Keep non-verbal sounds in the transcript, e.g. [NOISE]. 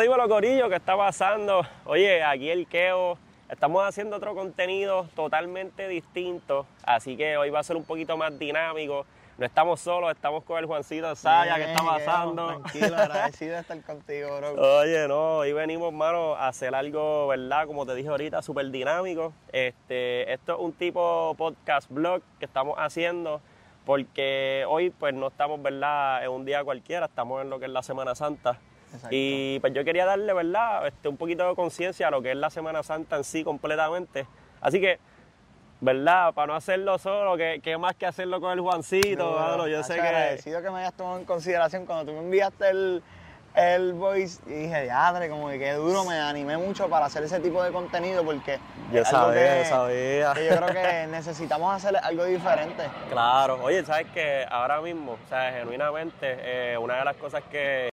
Dímelo, Corillo, ¿qué está pasando? Oye, aquí el Keo. Estamos haciendo otro contenido totalmente distinto, así que hoy va a ser un poquito más dinámico. No estamos solos, estamos con el Juancito Saya, ¿qué está pasando? Tranquilo, [LAUGHS] agradecido de estar contigo, bro. Oye, no, hoy venimos, hermano, a hacer algo, ¿verdad? Como te dije ahorita, súper dinámico. Este, esto es un tipo podcast blog que estamos haciendo porque hoy pues no estamos, ¿verdad? En un día cualquiera, estamos en lo que es la Semana Santa. Exacto. Y pues yo quería darle, ¿verdad? Este, un poquito de conciencia a lo que es la Semana Santa en sí completamente. Así que, ¿verdad? Para no hacerlo solo, que, que más que hacerlo con el Juancito, mano, yo sé que... agradecido que me hayas tomado en consideración cuando tú me enviaste el, el voice y dije, diadre, como que qué duro, me animé mucho para hacer ese tipo de contenido porque Yo sabía, que, yo sabía. que yo creo que [LAUGHS] necesitamos hacer algo diferente. Claro, oye, sabes que ahora mismo, o sea, genuinamente, eh, una de las cosas que